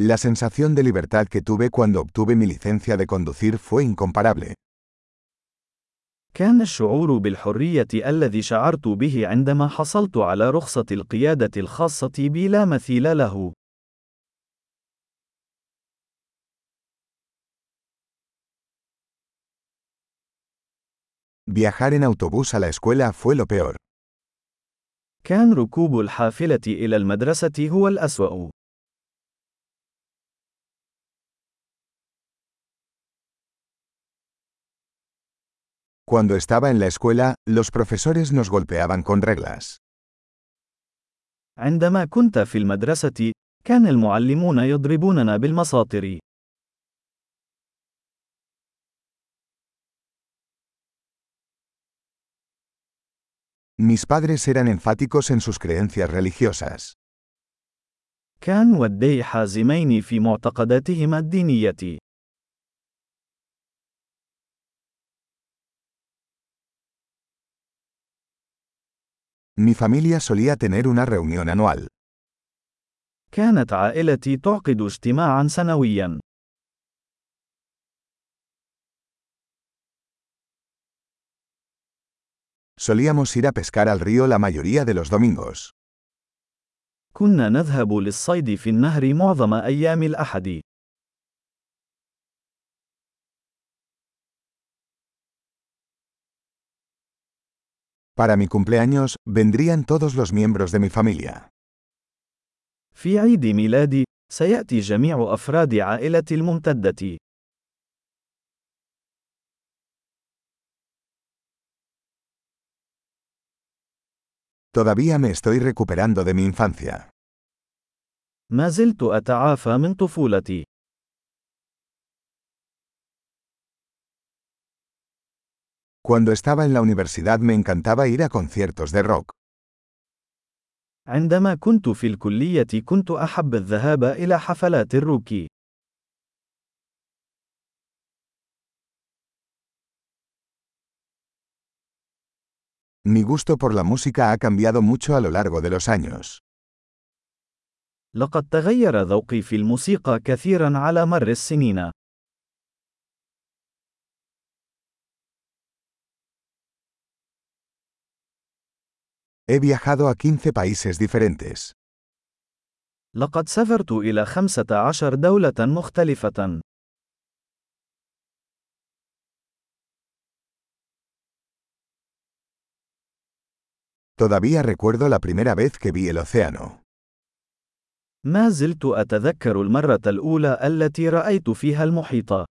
La sensación de libertad que tuve cuando obtuve mi licencia de conducir fue incomparable. كان الشعور بالحرية الذي شعرت به عندما حصلت على رخصة القيادة الخاصة بي لا مثيل له. Viajar en autobús a la escuela fue lo peor. كان ركوب الحافلة إلى المدرسة هو الأسوأ. Cuando estaba en la escuela, los profesores nos golpeaban con reglas. عندما كنت في المدرسة، كان المعلمون يضربوننا بالمساطر. Mis padres eran enfáticos en sus creencias religiosas. كان والدي حازمين في معتقداتهما الدينية. Mi familia solía tener una reunión anual. كانت عائلتي تعقد اجتماعا سنويا. Solíamos ir a pescar al río la mayoría de los domingos. كنا نذهب للصيد في النهر معظم أيام الأحد. Para mi cumpleaños, vendrían todos los miembros de mi familia. في عيد ميلادي، سيأتي جميع أفراد عائلتي الممتدة. Todavía me estoy recuperando de mi infancia. ما زلت أتعافى من طفولتي. Cuando estaba en la universidad me encantaba ir a conciertos de rock. عندما كنت في الكلية كنت أحب الذهاب إلى حفلات الروك. Mi gusto por la música ha cambiado mucho a lo largo de los años. لقد تغير ذوقي في الموسيقى كثيرا على مر السنين. He viajado a 15 países diferentes. لقد سافرت إلى 15 دولة مختلفة. Todavía recuerdo la primera vez que vi el océano. ما زلت أتذكر المرة الأولى التي رأيت فيها المحيط.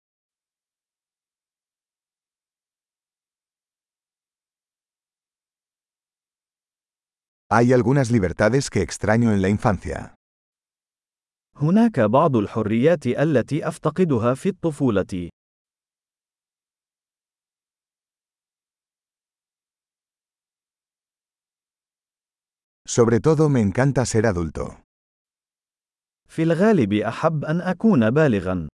Hay algunas libertades que extraño en la infancia. هناك بعض الحريات التي أفتقدها في الطفولة. Sobre todo me encanta ser adulto. في الغالب أحب أن أكون بالغا.